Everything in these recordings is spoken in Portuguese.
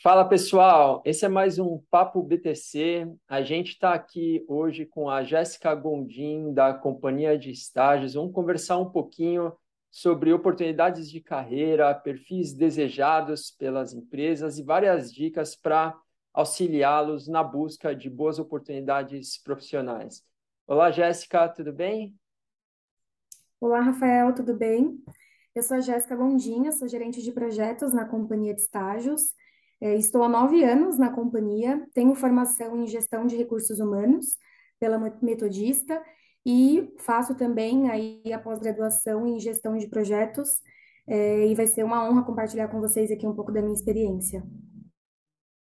Fala pessoal, esse é mais um Papo BTC. A gente está aqui hoje com a Jéssica Gondim, da Companhia de Estágios. Vamos conversar um pouquinho sobre oportunidades de carreira, perfis desejados pelas empresas e várias dicas para auxiliá-los na busca de boas oportunidades profissionais. Olá, Jéssica, tudo bem? Olá, Rafael, tudo bem? Eu sou a Jéssica Gondinha, sou gerente de projetos na Companhia de Estágios. É, estou há nove anos na companhia, tenho formação em gestão de recursos humanos pela Metodista e faço também aí a pós-graduação em gestão de projetos. É, e vai ser uma honra compartilhar com vocês aqui um pouco da minha experiência.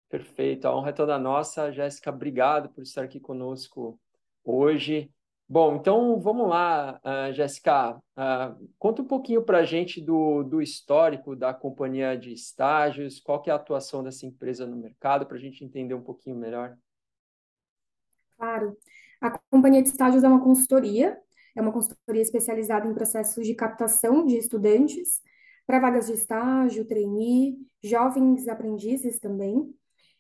Perfeito, a honra é toda nossa. Jéssica, obrigado por estar aqui conosco hoje. Bom, então vamos lá, uh, Jéssica. Uh, conta um pouquinho para a gente do, do histórico da companhia de estágios, qual que é a atuação dessa empresa no mercado, para a gente entender um pouquinho melhor. Claro. A companhia de estágios é uma consultoria, é uma consultoria especializada em processos de captação de estudantes para vagas de estágio, trainee, jovens aprendizes também.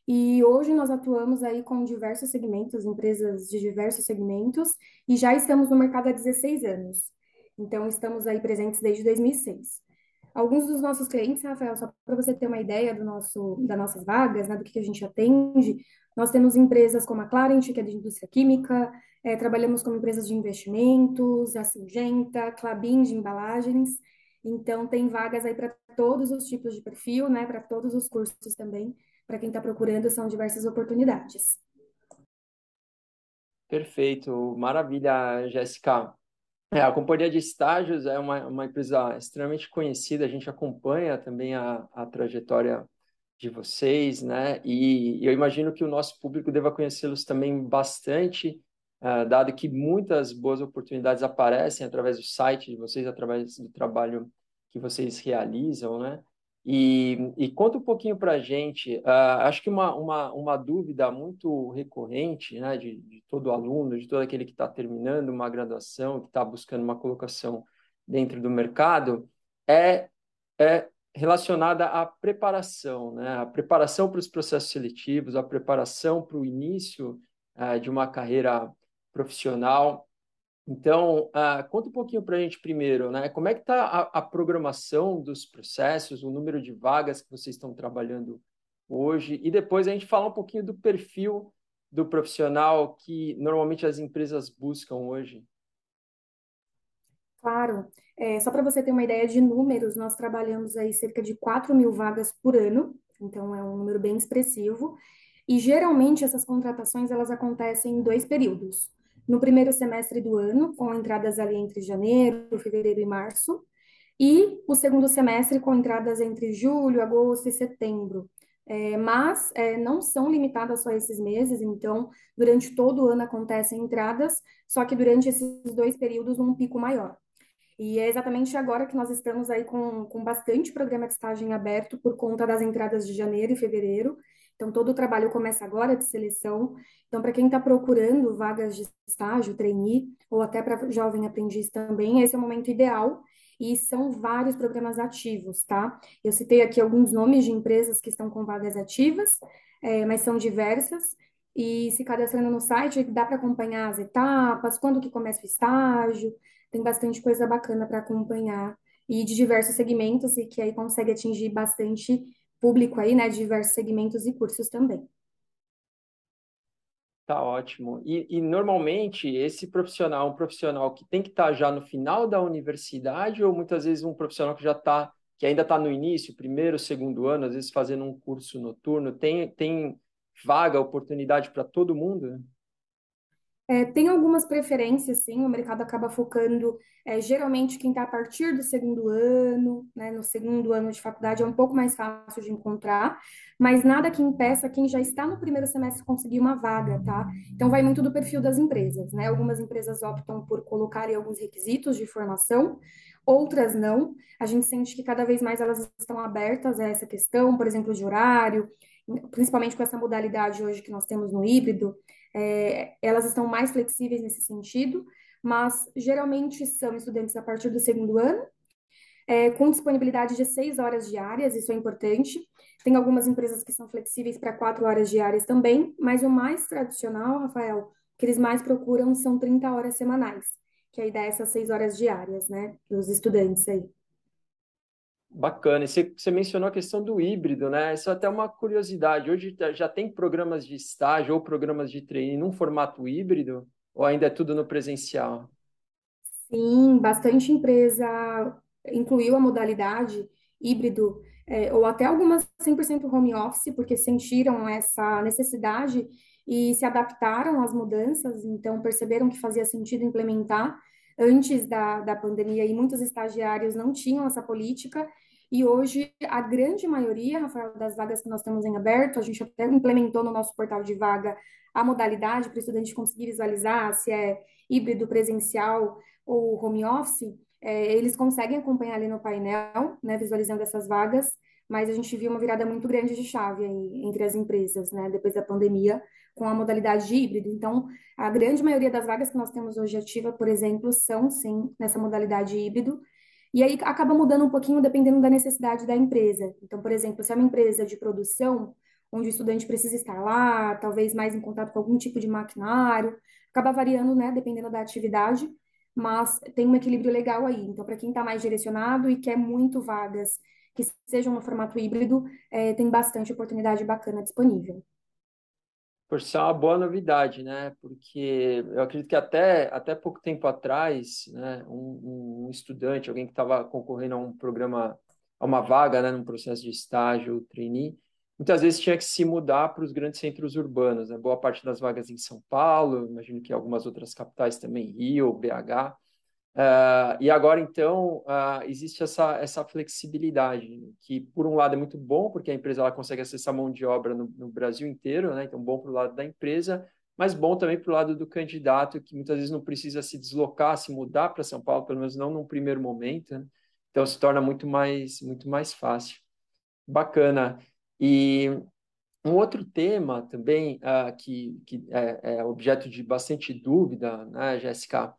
E hoje nós atuamos aí com diversos segmentos, empresas de diversos segmentos, e já estamos no mercado há 16 anos. Então, estamos aí presentes desde 2006. Alguns dos nossos clientes, Rafael, só para você ter uma ideia do nosso, das nossas vagas, né, do que a gente atende, nós temos empresas como a Clarent, que é de indústria química, é, trabalhamos com empresas de investimentos, a Singenta, Clabin de embalagens, então tem vagas aí para todos os tipos de perfil, né, para todos os cursos também, para quem está procurando, são diversas oportunidades. Perfeito, maravilha, Jéssica. É, a companhia de estágios é uma, uma empresa extremamente conhecida, a gente acompanha também a, a trajetória de vocês, né? E eu imagino que o nosso público deva conhecê-los também bastante, uh, dado que muitas boas oportunidades aparecem através do site de vocês, através do trabalho que vocês realizam, né? E, e conta um pouquinho para a gente, uh, acho que uma, uma, uma dúvida muito recorrente né, de, de todo aluno, de todo aquele que está terminando uma graduação, que está buscando uma colocação dentro do mercado, é, é relacionada à preparação, né? a preparação para os processos seletivos, a preparação para o início uh, de uma carreira profissional. Então, uh, conta um pouquinho para a gente primeiro, né? Como é que está a, a, programação dos processos, o número de vagas que vocês estão trabalhando hoje, e depois a gente fala um pouquinho do perfil do profissional que normalmente as empresas buscam hoje. Claro. É, só para você ter uma ideia de números, nós trabalhamos aí cerca de 4 mil vagas por ano, então é um número bem expressivo. E geralmente essas contratações elas acontecem em dois períodos no primeiro semestre do ano, com entradas ali entre janeiro, fevereiro e março, e o segundo semestre com entradas entre julho, agosto e setembro. É, mas é, não são limitadas só a esses meses, então durante todo o ano acontecem entradas, só que durante esses dois períodos um pico maior. E é exatamente agora que nós estamos aí com, com bastante programa de estágio aberto por conta das entradas de janeiro e fevereiro, então, todo o trabalho começa agora de seleção. Então, para quem está procurando vagas de estágio, trainee, ou até para jovem aprendiz também, esse é o momento ideal. E são vários programas ativos, tá? Eu citei aqui alguns nomes de empresas que estão com vagas ativas, é, mas são diversas. E se cadastrando no site, dá para acompanhar as etapas, quando que começa o estágio, tem bastante coisa bacana para acompanhar. E de diversos segmentos, e que aí consegue atingir bastante público aí, né, de diversos segmentos e cursos também. Tá ótimo. E, e, normalmente esse profissional, um profissional que tem que estar tá já no final da universidade ou muitas vezes um profissional que já está, que ainda está no início, primeiro, segundo ano, às vezes fazendo um curso noturno, tem, tem vaga, oportunidade para todo mundo? É, tem algumas preferências, sim, o mercado acaba focando, é, geralmente quem está a partir do segundo ano, né, no segundo ano de faculdade é um pouco mais fácil de encontrar, mas nada que impeça quem já está no primeiro semestre conseguir uma vaga, tá? Então vai muito do perfil das empresas, né? Algumas empresas optam por colocarem alguns requisitos de formação, outras não. A gente sente que cada vez mais elas estão abertas a essa questão, por exemplo, de horário, principalmente com essa modalidade hoje que nós temos no híbrido, é, elas estão mais flexíveis nesse sentido, mas geralmente são estudantes a partir do segundo ano. é, com disponibilidade de seis horas diárias, isso é importante. Tem algumas empresas que são flexíveis para quatro horas diárias também, mas o mais tradicional, Rafael, que eles mais procuram são 30 horas semanais, que aí dá essas seis horas diárias, né, para os estudantes aí. Bacana. E você, você mencionou a questão do híbrido, né? Isso é até uma curiosidade. Hoje já tem programas de estágio ou programas de treino num formato híbrido? Ou ainda é tudo no presencial? Sim, bastante empresa incluiu a modalidade híbrido, é, ou até algumas 100% home office, porque sentiram essa necessidade e se adaptaram às mudanças, então perceberam que fazia sentido implementar antes da, da pandemia e muitos estagiários não tinham essa política. E hoje, a grande maioria, Rafael, das vagas que nós temos em aberto, a gente até implementou no nosso portal de vaga a modalidade para o estudante conseguir visualizar se é híbrido, presencial ou home office. É, eles conseguem acompanhar ali no painel, né, visualizando essas vagas, mas a gente viu uma virada muito grande de chave aí entre as empresas, né, depois da pandemia, com a modalidade de híbrido. Então, a grande maioria das vagas que nós temos hoje ativa, por exemplo, são sim nessa modalidade híbrido. E aí acaba mudando um pouquinho dependendo da necessidade da empresa. Então, por exemplo, se é uma empresa de produção, onde o estudante precisa estar lá, talvez mais em contato com algum tipo de maquinário, acaba variando, né, dependendo da atividade, mas tem um equilíbrio legal aí. Então, para quem está mais direcionado e quer muito vagas que sejam no formato híbrido, é, tem bastante oportunidade bacana disponível por ser uma boa novidade, né? Porque eu acredito que até, até pouco tempo atrás, né, um, um estudante, alguém que estava concorrendo a um programa, a uma vaga, né, num processo de estágio, trainee, muitas vezes tinha que se mudar para os grandes centros urbanos, né? Boa parte das vagas em São Paulo, imagino que algumas outras capitais também, Rio, BH, Uh, e agora, então, uh, existe essa, essa flexibilidade, que, por um lado, é muito bom, porque a empresa ela consegue acessar mão de obra no, no Brasil inteiro, né? então, bom para o lado da empresa, mas bom também para o lado do candidato, que muitas vezes não precisa se deslocar, se mudar para São Paulo, pelo menos não num primeiro momento, né? então se torna muito mais, muito mais fácil. Bacana. E um outro tema também, uh, que, que é, é objeto de bastante dúvida, né, Jéssica,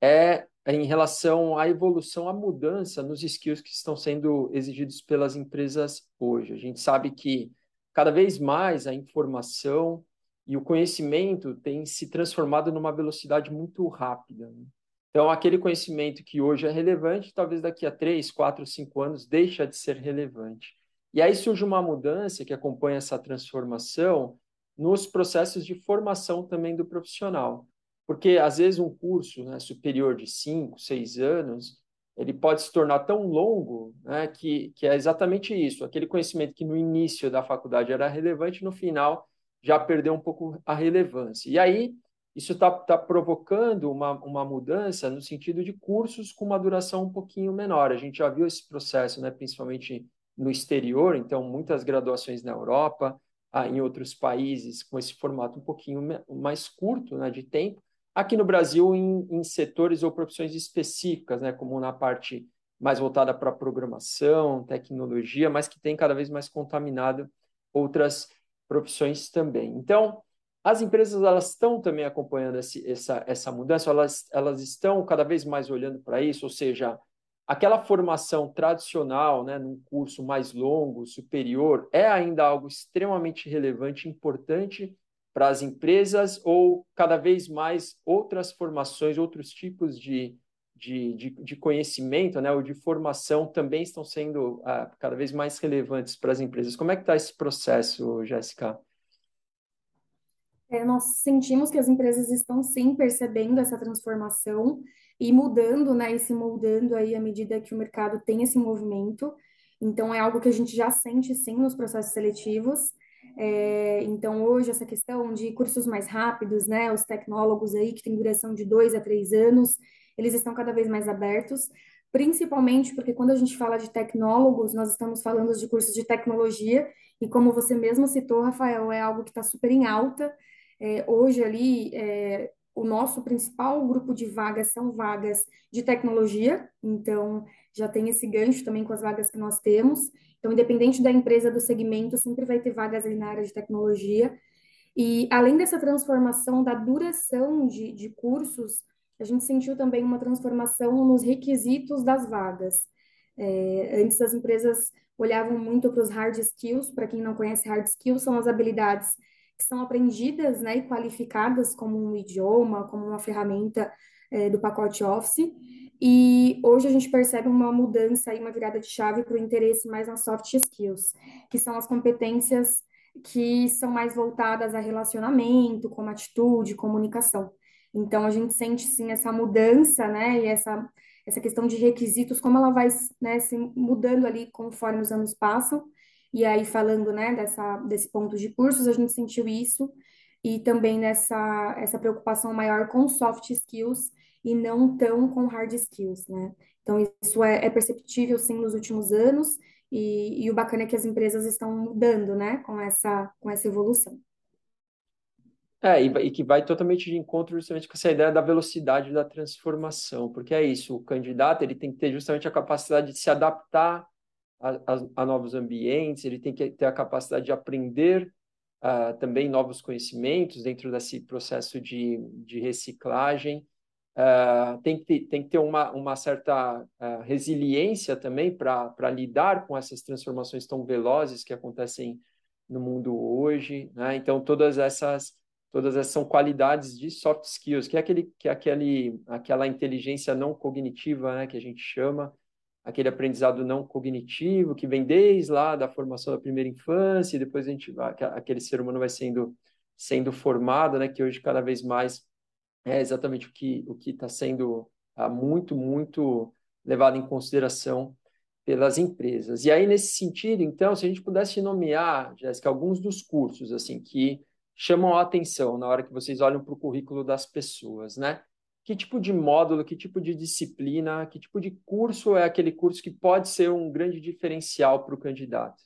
é em relação à evolução, à mudança nos skills que estão sendo exigidos pelas empresas hoje. A gente sabe que cada vez mais a informação e o conhecimento tem se transformado numa velocidade muito rápida. Né? Então, aquele conhecimento que hoje é relevante, talvez daqui a três, quatro, cinco anos deixa de ser relevante. E aí surge uma mudança que acompanha essa transformação nos processos de formação também do profissional. Porque, às vezes, um curso né, superior de cinco, seis anos, ele pode se tornar tão longo né, que, que é exatamente isso. Aquele conhecimento que no início da faculdade era relevante, no final já perdeu um pouco a relevância. E aí, isso está tá provocando uma, uma mudança no sentido de cursos com uma duração um pouquinho menor. A gente já viu esse processo, né, principalmente no exterior, então, muitas graduações na Europa, ah, em outros países, com esse formato um pouquinho mais curto né, de tempo, Aqui no Brasil, em, em setores ou profissões específicas, né, como na parte mais voltada para programação, tecnologia, mas que tem cada vez mais contaminado outras profissões também. Então, as empresas elas estão também acompanhando esse, essa, essa mudança, elas, elas estão cada vez mais olhando para isso, ou seja, aquela formação tradicional, né, num curso mais longo, superior, é ainda algo extremamente relevante, importante para as empresas ou cada vez mais outras formações, outros tipos de, de, de, de conhecimento né, ou de formação também estão sendo uh, cada vez mais relevantes para as empresas. Como é que está esse processo, Jéssica? É, nós sentimos que as empresas estão sim percebendo essa transformação e mudando, né, e se moldando aí à medida que o mercado tem esse movimento. Então, é algo que a gente já sente sim nos processos seletivos. É, então, hoje, essa questão de cursos mais rápidos, né, os tecnólogos aí, que tem duração de dois a três anos, eles estão cada vez mais abertos, principalmente porque quando a gente fala de tecnólogos, nós estamos falando de cursos de tecnologia, e como você mesmo citou, Rafael, é algo que está super em alta. É, hoje, ali, é, o nosso principal grupo de vagas são vagas de tecnologia, então já tem esse gancho também com as vagas que nós temos. Então, independente da empresa, do segmento, sempre vai ter vagas ali na área de tecnologia. E além dessa transformação da duração de, de cursos, a gente sentiu também uma transformação nos requisitos das vagas. É, antes as empresas olhavam muito para os hard skills, para quem não conhece hard skills, são as habilidades que são aprendidas, né, e qualificadas como um idioma, como uma ferramenta é, do pacote Office. E hoje a gente percebe uma mudança e uma virada de chave para o interesse mais nas soft skills, que são as competências que são mais voltadas a relacionamento, como atitude, comunicação. Então a gente sente sim essa mudança, né, e essa essa questão de requisitos, como ela vai, né, se mudando ali conforme os anos passam. E aí falando, né, dessa desse ponto de cursos, a gente sentiu isso e também nessa essa preocupação maior com soft skills e não tão com hard skills, né? Então, isso é, é perceptível, sim, nos últimos anos, e, e, o bacana é que as empresas estão mudando, né, com essa, com essa evolução. É, e, e que vai totalmente de encontro justamente com essa ideia da velocidade da transformação, porque é isso, o candidato ele tem que ter justamente a capacidade de se adaptar a, a, novos ambientes, ele tem que ter a capacidade de aprender uh, também novos conhecimentos dentro desse processo de, de reciclagem, Uh, tem, que ter, tem que ter uma, uma certa uh, resiliência também para lidar com essas transformações tão velozes que acontecem no mundo hoje. Né? Então, todas essas, todas essas são qualidades de soft skills, que é, aquele, que é aquele, aquela inteligência não cognitiva né, que a gente chama, aquele aprendizado não cognitivo que vem desde lá da formação da primeira infância, e depois a gente, aquele ser humano vai sendo, sendo formado, né, que hoje cada vez mais é exatamente o que o que está sendo ah, muito, muito levado em consideração pelas empresas. E aí, nesse sentido, então, se a gente pudesse nomear, Jéssica, alguns dos cursos assim que chamam a atenção na hora que vocês olham para o currículo das pessoas, né? Que tipo de módulo, que tipo de disciplina, que tipo de curso é aquele curso que pode ser um grande diferencial para o candidato?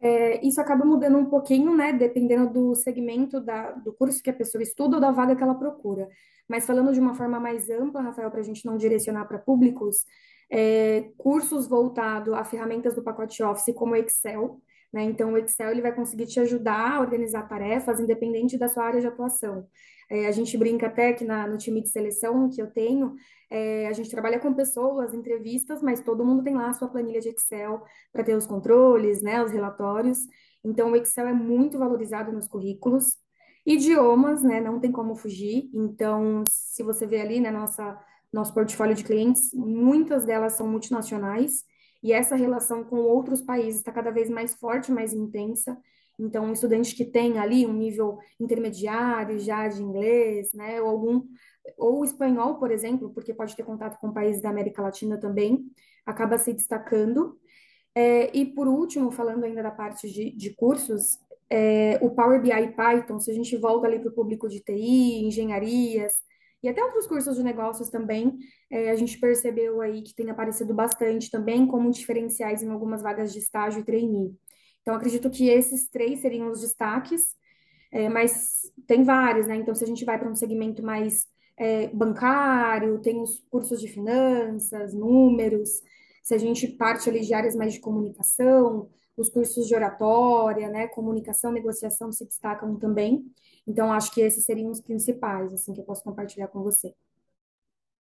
É, isso acaba mudando um pouquinho, né, dependendo do segmento da, do curso que a pessoa estuda ou da vaga que ela procura. Mas falando de uma forma mais ampla, Rafael, para a gente não direcionar para públicos, é, cursos voltados a ferramentas do pacote Office, como Excel, né? Então, o Excel ele vai conseguir te ajudar a organizar tarefas, independente da sua área de atuação. É, a gente brinca até que na, no time de seleção que eu tenho, é, a gente trabalha com pessoas, entrevistas, mas todo mundo tem lá a sua planilha de Excel para ter os controles, né, os relatórios. Então, o Excel é muito valorizado nos currículos. Idiomas, né, não tem como fugir. Então, se você vê ali, né, nossa, nosso portfólio de clientes, muitas delas são multinacionais. E essa relação com outros países está cada vez mais forte, mais intensa. Então, um estudante que tem ali um nível intermediário já de inglês, né, ou algum ou espanhol, por exemplo, porque pode ter contato com países da América Latina também, acaba se destacando. É, e por último, falando ainda da parte de, de cursos, é, o Power BI Python, se a gente volta ali para o público de TI, engenharias, e até outros cursos de negócios também, é, a gente percebeu aí que tem aparecido bastante também como diferenciais em algumas vagas de estágio e trainee. Então, acredito que esses três seriam os destaques, é, mas tem vários, né? Então, se a gente vai para um segmento mais é, bancário, tem os cursos de finanças, números, se a gente parte ali de áreas mais de comunicação, os cursos de oratória, né, comunicação, negociação se destacam também. Então, acho que esses seriam os principais, assim, que eu posso compartilhar com você.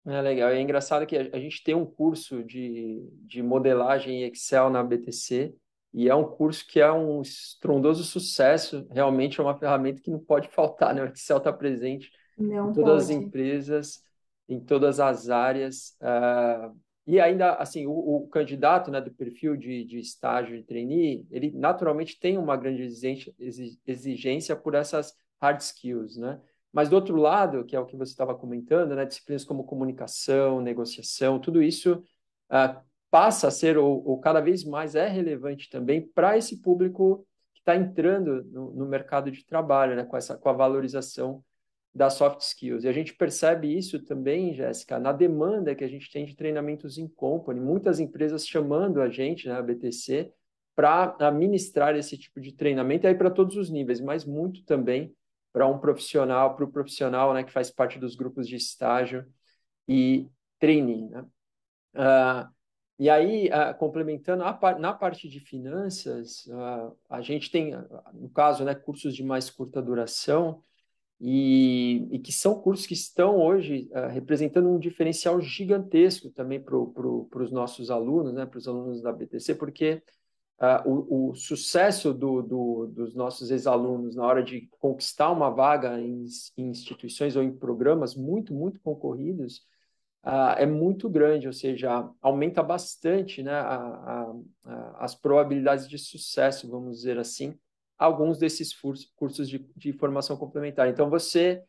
É legal. É engraçado que a, gente tem um curso de, de modelagem Excel na BTC, e é um curso que é um estrondoso sucesso. Realmente é uma ferramenta que não pode faltar, né? O Excel está presente não em todas pode. as empresas, em todas as áreas. Uh, e ainda, assim, o, o, candidato né, do perfil de, de estágio de trainee, ele naturalmente tem uma grande exigência, por essas hard skills, né? Mas do outro lado, que é o que você estava comentando, né, disciplinas como comunicação, negociação, tudo isso uh, passa a ser, ou, ou, cada vez mais é relevante também para esse público que está entrando no, no, mercado de trabalho, né, com, essa, com a valorização das soft skills. E a gente percebe isso também, Jéssica, na demanda que a gente tem de treinamentos em company. Muitas empresas chamando a gente, né, a BTC, para administrar esse tipo de treinamento, aí para todos os níveis, mas muito também para um profissional, para o profissional né, que faz parte dos grupos de estágio e trainee. Né? Uh, e aí, uh, complementando, a, na parte de finanças, uh, a gente tem, no caso, né, cursos de mais curta duração, e, e que são cursos que estão hoje uh, representando um diferencial gigantesco também para pro, os nossos alunos, né, para os alunos da BTC, porque uh, o, o, sucesso do, do, dos nossos ex-alunos na hora de conquistar uma vaga em, em, instituições ou em programas muito, muito concorridos uh, é muito grande, ou seja, aumenta bastante né, a, a, a, as probabilidades de sucesso, vamos dizer assim, alguns desses cursos de, de formação complementar. Então, você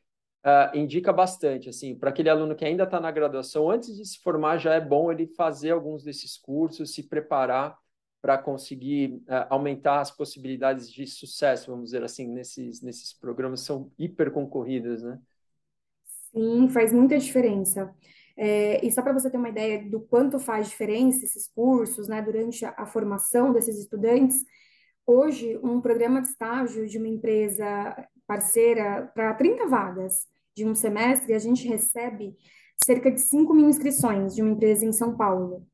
uh, indica bastante, assim, para aquele aluno que ainda está na graduação, antes de se formar, já é bom ele fazer alguns desses cursos, se preparar para conseguir uh, aumentar as possibilidades de sucesso, vamos dizer assim, nesses, nesses programas são hiper concorridas, né? Sim, faz muita diferença. É, e só para você ter uma ideia do quanto faz diferença esses cursos, né, durante a, a formação desses estudantes, hoje um programa de estágio de uma empresa parceira para 30 vagas de um semestre, a gente recebe cerca de 5 mil inscrições de uma empresa em São Paulo.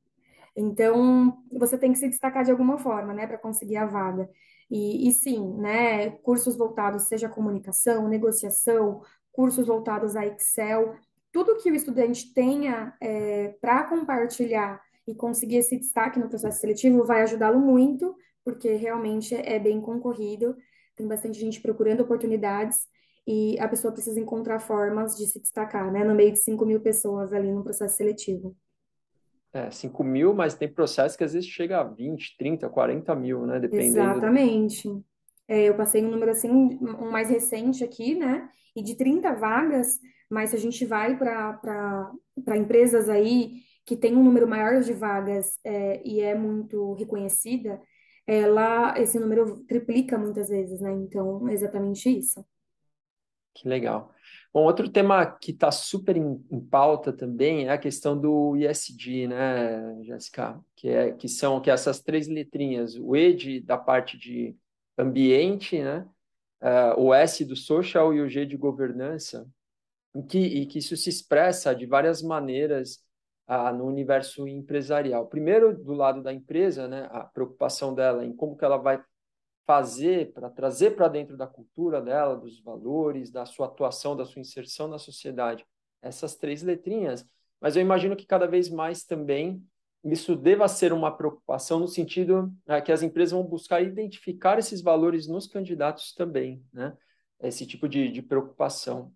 Então, você tem que se destacar de alguma forma, né, para conseguir a vaga. E, e, sim, né, cursos voltados, seja comunicação, negociação, cursos voltados a Excel, tudo que o estudante tenha é, para compartilhar e conseguir esse destaque no processo seletivo vai ajudá-lo muito porque realmente é bem concorrido, tem bastante gente procurando oportunidades e a pessoa precisa encontrar formas de se destacar, né, no meio de 5 mil pessoas ali no processo seletivo. É, 5 mil, mas tem processo que às vezes chega a 20, 30, 40 mil, né, dependendo. Exatamente. É, eu passei um número assim, um mais recente aqui, né, e de 30 vagas, mas se a gente vai para empresas aí que tem um número maior de vagas é, e é muito reconhecida, ela, esse número triplica muitas vezes, né? Então, é exatamente isso. Que legal. Bom, outro tema que está super em, em, pauta também é a questão do ISD, né, Jéssica? Que, é, que são que é essas três letrinhas, o E de, da parte de ambiente, né? Uh, o S do social e o G de governança, que, e que isso se expressa de várias maneiras ah, no universo empresarial. Primeiro, do lado da empresa, né, a preocupação dela em como que ela vai fazer para trazer para dentro da cultura dela, dos valores, da sua atuação, da sua inserção na sociedade, essas três letrinhas. Mas eu imagino que cada vez mais também isso deva ser uma preocupação no sentido né, que as empresas vão buscar identificar esses valores nos candidatos também, né? Esse tipo de, de preocupação.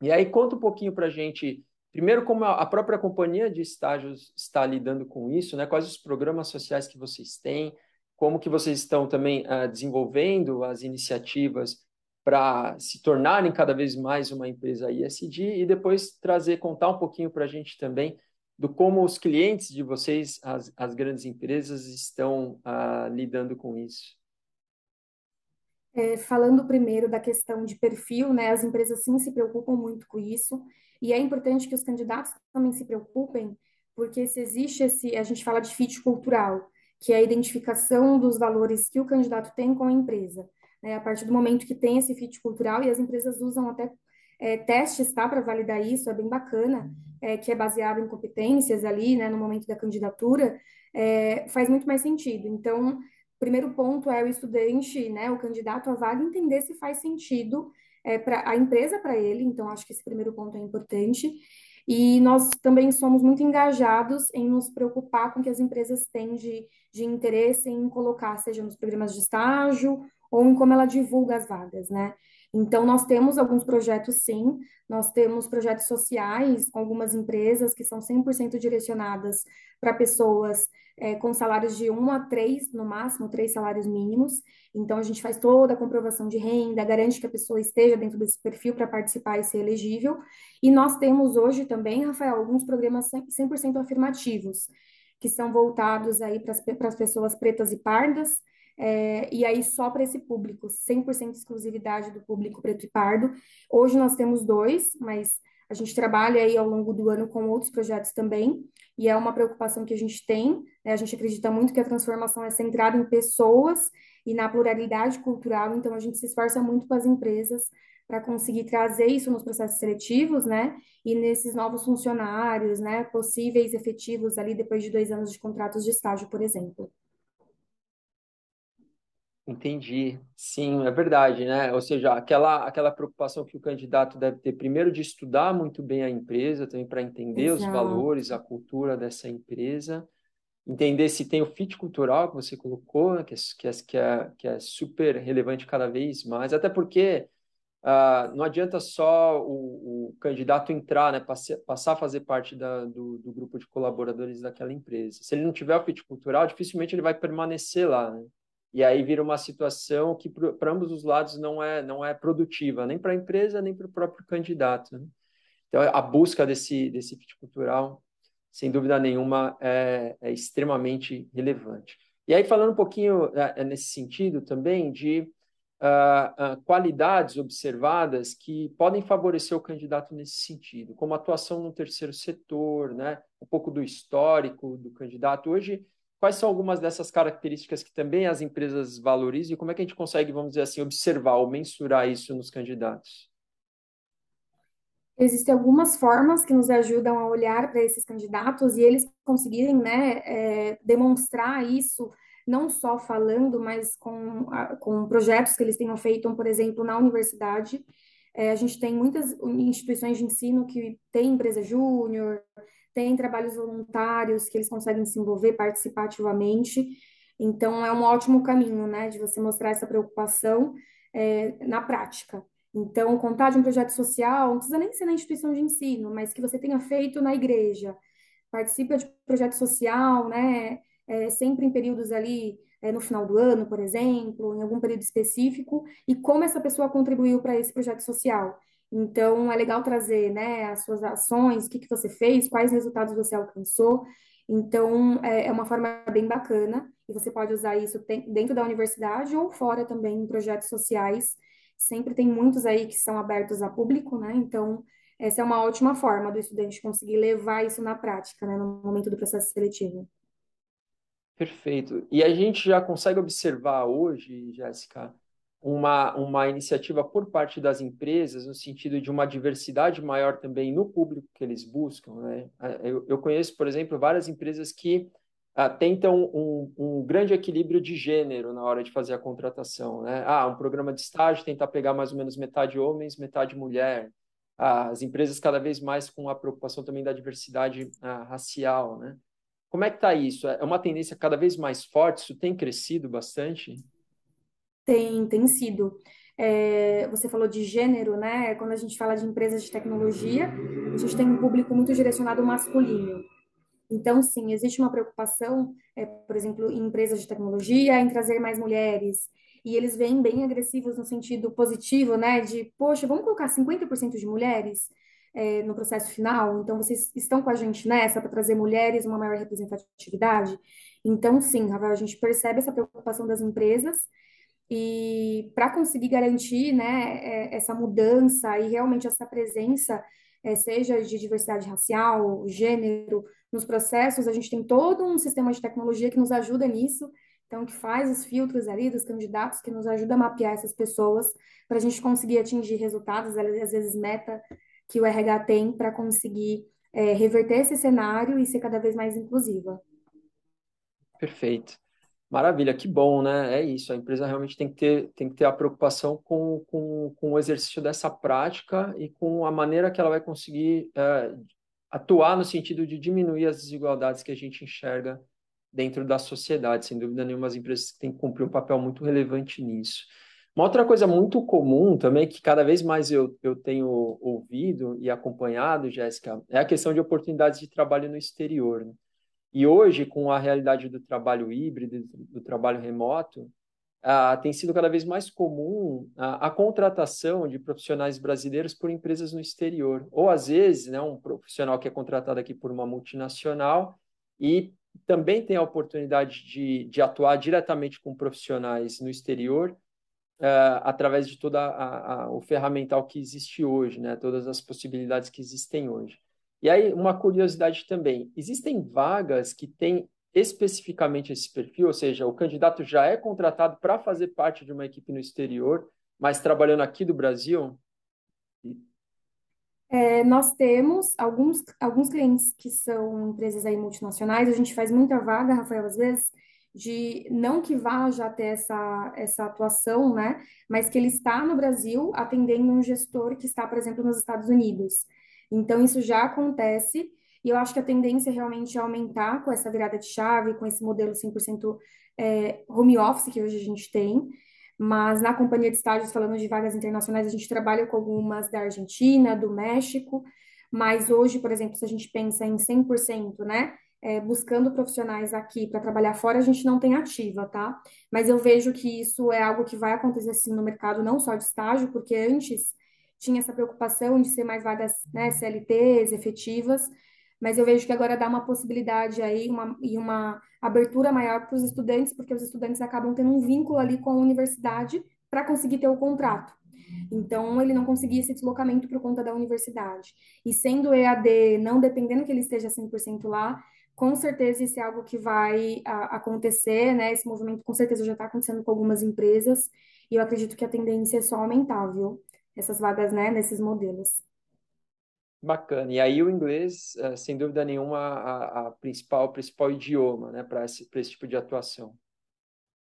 E aí conta um pouquinho para a gente Primeiro, como a própria companhia de estágios está lidando com isso, né? Quais os programas sociais que vocês têm? Como que vocês estão também uh, desenvolvendo as iniciativas para se tornarem cada vez mais uma empresa ISD e depois trazer, contar um pouquinho para a gente também do como os clientes de vocês, as, as grandes empresas, estão uh, lidando com isso. É, falando primeiro da questão de perfil, né, as empresas sim se preocupam muito com isso, e é importante que os candidatos também se preocupem, porque se existe esse, a gente fala de fit cultural, que é a identificação dos valores que o candidato tem com a empresa. Né, a partir do momento que tem esse fit cultural, e as empresas usam até é, testes tá, para validar isso, é bem bacana, é, que é baseado em competências ali, né, no momento da candidatura, é, faz muito mais sentido. Então, primeiro ponto é o estudante, né, o candidato à vaga, entender se faz sentido é, para a empresa para ele, então acho que esse primeiro ponto é importante. E nós também somos muito engajados em nos preocupar com o que as empresas têm de, de interesse em colocar, seja nos programas de estágio ou em como ela divulga as vagas, né? Então, nós temos alguns projetos, sim, nós temos projetos sociais com algumas empresas que são 100% direcionadas para pessoas é, com salários de 1 a 3, no máximo, 3 salários mínimos. Então, a gente faz toda a comprovação de renda, garante que a pessoa esteja dentro desse perfil para participar e ser elegível. E nós temos hoje também, Rafael, alguns programas 100% afirmativos, que são voltados aí para as pessoas pretas e pardas, é, e aí só para esse público, 100% exclusividade do público preto e pardo. Hoje nós temos dois, mas a gente trabalha aí ao longo do ano com outros projetos também, e é uma preocupação que a gente tem. Né? A gente acredita muito que a transformação é centrada em pessoas e na pluralidade cultural, então a gente se esforça muito com as empresas para conseguir trazer isso nos processos seletivos, né? E nesses novos funcionários, né? Possíveis efetivos ali depois de dois anos de contratos de estágio, por exemplo. Entendi. Sim, é verdade, né? Ou seja, aquela, aquela preocupação que o candidato deve ter, primeiro, de estudar muito bem a empresa, também para entender os valores, Exato. a cultura dessa empresa, entender se tem o fit cultural que você colocou, né, que é, que é, que é, que é super relevante cada vez mais, até porque ah, não adianta só o, o candidato entrar, né, passe- passar a fazer parte da, do, do grupo de colaboradores daquela empresa. Se ele não tiver o fit cultural, dificilmente ele vai permanecer lá, né? E aí vira uma situação que para ambos os lados não é, não é produtiva, nem para a empresa, nem para o próprio candidato, né? Então, a busca desse, desse fit cultural, sem dúvida nenhuma, é, é extremamente relevante. E aí, falando um pouquinho é, é nesse sentido também de uh, uh, qualidades observadas que podem favorecer o candidato nesse sentido, como atuação no terceiro setor, né? um pouco do histórico do candidato. Hoje, quais são algumas dessas características que também as empresas valorizam e como é que a gente consegue, vamos dizer assim, observar ou mensurar isso nos candidatos? Existem algumas formas que nos ajudam a olhar para esses candidatos e eles conseguirem, né, é, demonstrar isso, não só falando, mas com, com projetos que eles tenham feito, por exemplo, na universidade. É, a gente tem muitas instituições de ensino que têm empresa júnior, tem trabalhos voluntários que eles conseguem se envolver, participar ativamente. Então, é um ótimo caminho, né, de você mostrar essa preocupação, é, na prática. Então, contar de um projeto social, não precisa nem ser na instituição de ensino, mas que você tenha feito na igreja. Participa de projeto social, né? É, sempre em períodos ali, é, no final do ano, por exemplo, em algum período específico, e como essa pessoa contribuiu para esse projeto social. Então, é legal trazer, né, as suas ações, o que que você fez, quais resultados você alcançou. Então, é, é uma forma bem bacana, e você pode usar isso dentro da universidade ou fora também em projetos sociais Sempre tem muitos aí que são abertos a público, né? Então, essa é uma ótima forma do estudante conseguir levar isso na prática, né, no momento do processo seletivo. Perfeito. E a gente já consegue observar hoje, Jéssica, uma, uma iniciativa por parte das empresas no sentido de uma diversidade maior também no público que eles buscam, né? Eu, eu conheço, por exemplo, várias empresas que ah, tentam um, um grande equilíbrio de gênero na hora de fazer a contratação, né? Ah, um programa de estágio tentar pegar mais ou menos metade homens, metade mulher. Ah, as empresas cada vez mais com a preocupação também da diversidade ah, racial, né? Como é que está isso? É uma tendência cada vez mais forte? Isso tem crescido bastante? Tem, tem sido. É, você falou de gênero, né? Quando a gente fala de empresas de tecnologia, a gente tem um público muito direcionado masculino. Então, sim, existe uma preocupação, é, por exemplo, em empresas de tecnologia, em trazer mais mulheres. E eles vêm bem agressivos no sentido positivo, né? De, poxa, vamos colocar 50% de mulheres, é, no processo final? Então, vocês estão com a gente nessa para trazer mulheres, uma maior representatividade? Então, sim, Rafael, a gente percebe essa preocupação das empresas. E para conseguir garantir, né, é, essa mudança e realmente essa presença, é, seja de diversidade racial, gênero, nos processos, a gente tem todo um sistema de tecnologia que nos ajuda nisso, então que faz os filtros ali dos candidatos, que nos ajuda a mapear essas pessoas, para a gente conseguir atingir resultados, às vezes meta que o RH tem para conseguir, é, reverter esse cenário e ser cada vez mais inclusiva. Perfeito. Maravilha, que bom, né? É isso. A empresa realmente tem que ter, tem que ter a preocupação com, com, com o exercício dessa prática e com a maneira que ela vai conseguir é, atuar no sentido de diminuir as desigualdades que a gente enxerga dentro da sociedade. Sem dúvida nenhuma, as empresas têm que cumprir um papel muito relevante nisso. Uma outra coisa muito comum também, que cada vez mais eu, eu tenho ouvido e acompanhado, Jéssica, é a questão de oportunidades de trabalho no exterior. né? E hoje, com a realidade do trabalho híbrido, do trabalho remoto, ah, tem sido cada vez mais comum a, a contratação de profissionais brasileiros por empresas no exterior. Ou, às vezes, né, um profissional que é contratado aqui por uma multinacional e também tem a oportunidade de, de atuar diretamente com profissionais no exterior, ah, através de todo o ferramental que existe hoje, né, todas as possibilidades que existem hoje. E aí, uma curiosidade também: existem vagas que têm especificamente esse perfil, ou seja, o candidato já é contratado para fazer parte de uma equipe no exterior, mas trabalhando aqui do Brasil? É, nós temos alguns, alguns clientes que são empresas aí multinacionais, a gente faz muita vaga, Rafael, às vezes, de não que vá já ter essa, essa atuação, né? Mas que ele está no Brasil atendendo um gestor que está, por exemplo, nos Estados Unidos. Então, isso já acontece, e eu acho que a tendência é realmente é aumentar com essa virada de chave, com esse modelo 100% é, home office que hoje a gente tem. Mas na companhia de estágios, falando de vagas internacionais, a gente trabalha com algumas da Argentina, do México, mas hoje, por exemplo, se a gente pensa em 100%, né? é, buscando profissionais aqui para trabalhar fora, a gente não tem ativa, tá? Mas eu vejo que isso é algo que vai acontecer sim no mercado, não só de estágio, porque antes tinha essa preocupação de ser mais vagas, né, CLTs, efetivas, mas eu vejo que agora dá uma possibilidade aí uma, e uma abertura maior para os estudantes, porque os estudantes acabam tendo um vínculo ali com a universidade para conseguir ter o contrato. Então, ele não conseguia esse deslocamento por conta da universidade. E sendo EAD, não dependendo que ele esteja 100% lá, com certeza isso é algo que vai a, acontecer, né? Esse movimento com certeza já está acontecendo com algumas empresas, e eu acredito que a tendência é só aumentar, viu? Essas vagas, né, nesses modelos. Bacana. E aí o inglês, eh, sem dúvida nenhuma, a, a principal, o principal idioma, né, para esse, esse tipo de atuação.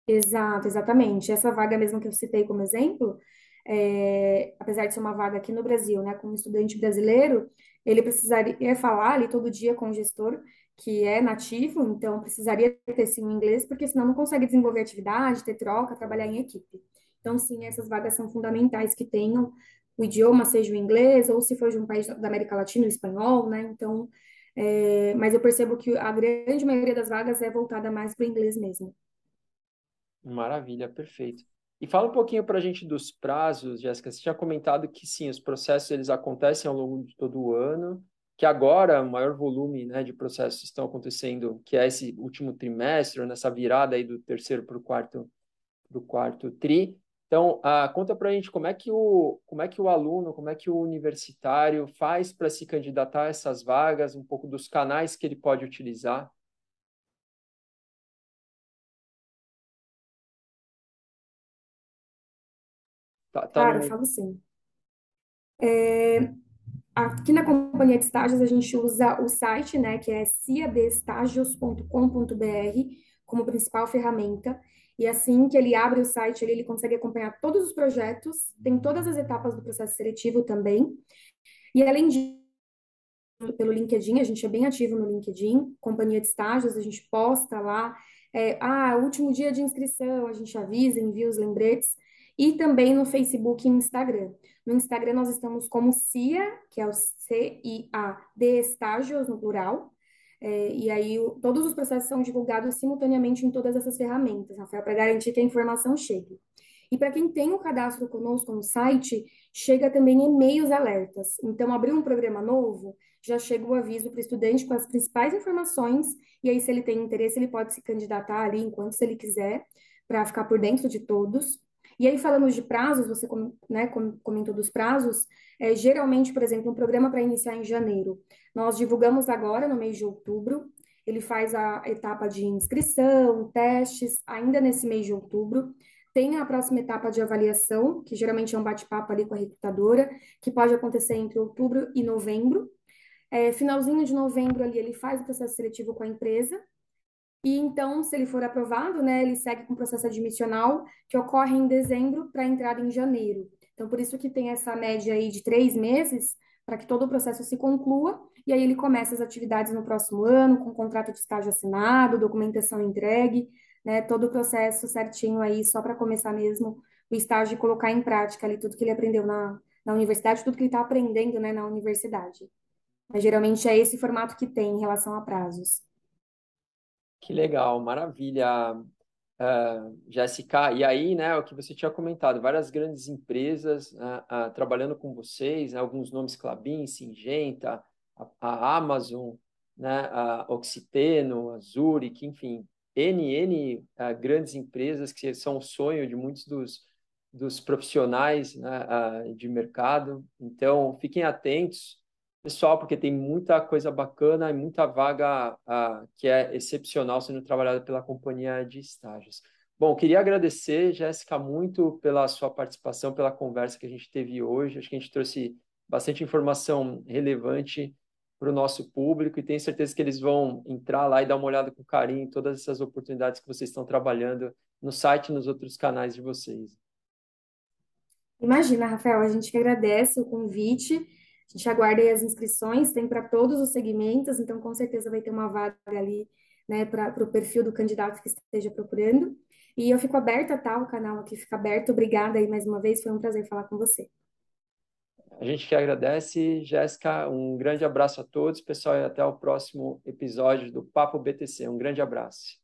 Exato, exatamente. Essa vaga mesmo que eu citei como exemplo, é, apesar de ser uma vaga aqui no Brasil, né, como estudante brasileiro, ele precisaria falar ali todo dia com o gestor, que é nativo, então precisaria ter sim o inglês, porque senão não consegue desenvolver atividade, ter troca, trabalhar em equipe. Então, sim, essas vagas são fundamentais que tenham o idioma, seja o inglês, ou se for de um país da América Latina, o espanhol, né? Então, é, mas eu percebo que a grande maioria das vagas é voltada mais para o inglês mesmo. Maravilha, perfeito. E fala um pouquinho para a gente dos prazos, Jéssica. Você tinha comentado que sim, os processos eles acontecem ao longo de todo o ano, que agora o maior volume né, de processos estão acontecendo, que é esse último trimestre, nessa virada aí do terceiro para o quarto, quarto tri. Então, ah, conta para a gente como é, que o, como é que o aluno, como é que o universitário faz para se candidatar a essas vagas, um pouco dos canais que ele pode utilizar. Tá, tá Claro, no... falo sim. É, Aqui na companhia de estágios, a gente usa o site, né, que é ciadestagios.com.br como principal ferramenta. E assim que ele abre o site, ele, ele consegue acompanhar todos os projetos, tem todas as etapas do processo seletivo também. E além disso, pelo LinkedIn, a gente é bem ativo no LinkedIn, companhia de estágios, a gente posta lá, é, ah, último dia de inscrição, a gente avisa, envia os lembretes e também no Facebook e Instagram. No Instagram nós estamos como CIA, que é o C-I-A-D estágios no plural, é, e aí o, todos os processos são divulgados simultaneamente em todas essas ferramentas, Rafael, para garantir que a informação chegue. E para quem tem o cadastro conosco no site, chega também e-mails alertas. Então, abrir um programa novo, já chega o aviso para o estudante com as principais informações, e aí, se ele tem interesse, ele pode se candidatar ali enquanto se ele quiser, para ficar por dentro de todos. E aí, falando de prazos, você né, comentou dos prazos, é, geralmente, por exemplo, um programa para iniciar em janeiro, nós divulgamos agora, no mês de outubro, ele faz a etapa de inscrição, testes, ainda nesse mês de outubro. Tem a próxima etapa de avaliação, que geralmente é um bate-papo ali com a recrutadora, que pode acontecer entre outubro e novembro. É, finalzinho de novembro ali, ele faz o processo seletivo com a empresa, e então, se ele for aprovado, né, ele segue com o processo admissional, que ocorre em dezembro para entrada em janeiro. Então, por isso que tem essa média aí de três meses, para que todo o processo se conclua, e aí ele começa as atividades no próximo ano, com contrato de estágio assinado, documentação entregue, né, todo o processo certinho aí, só para começar mesmo o estágio e colocar em prática ali tudo que ele aprendeu na, na universidade, tudo que ele está aprendendo, né, na universidade. Mas geralmente é esse formato que tem em relação a prazos. Que legal, maravilha, uh, Jéssica. E aí, né, o que você tinha comentado, várias grandes empresas uh, uh, trabalhando com vocês, né, alguns nomes Clabin, Singenta, a, a Amazon, né, a Oxiteno, a Zurich, enfim, N, N grandes empresas que são o sonho de muitos dos, dos profissionais né, de mercado. Então, fiquem atentos pessoal, porque tem muita coisa bacana e muita vaga uh, que é excepcional sendo trabalhada pela companhia de estágios. Bom, queria agradecer, Jéssica, muito pela sua participação, pela conversa que a gente teve hoje. Acho que a gente trouxe bastante informação relevante para o nosso público e tenho certeza que eles vão entrar lá e dar uma olhada com carinho em todas essas oportunidades que vocês estão trabalhando no site e nos outros canais de vocês. Imagina, Rafael, a gente que agradece o convite, a gente aguarda as inscrições, tem para todos os segmentos, então com certeza vai ter uma vaga ali, né, para o perfil do candidato que esteja procurando. E eu fico aberta, tá? O canal aqui fica aberto. Obrigada aí mais uma vez, foi um prazer falar com você. A gente que agradece, Jéssica. Um grande abraço a todos, pessoal, e até o próximo episódio do Papo BTC. Um grande abraço.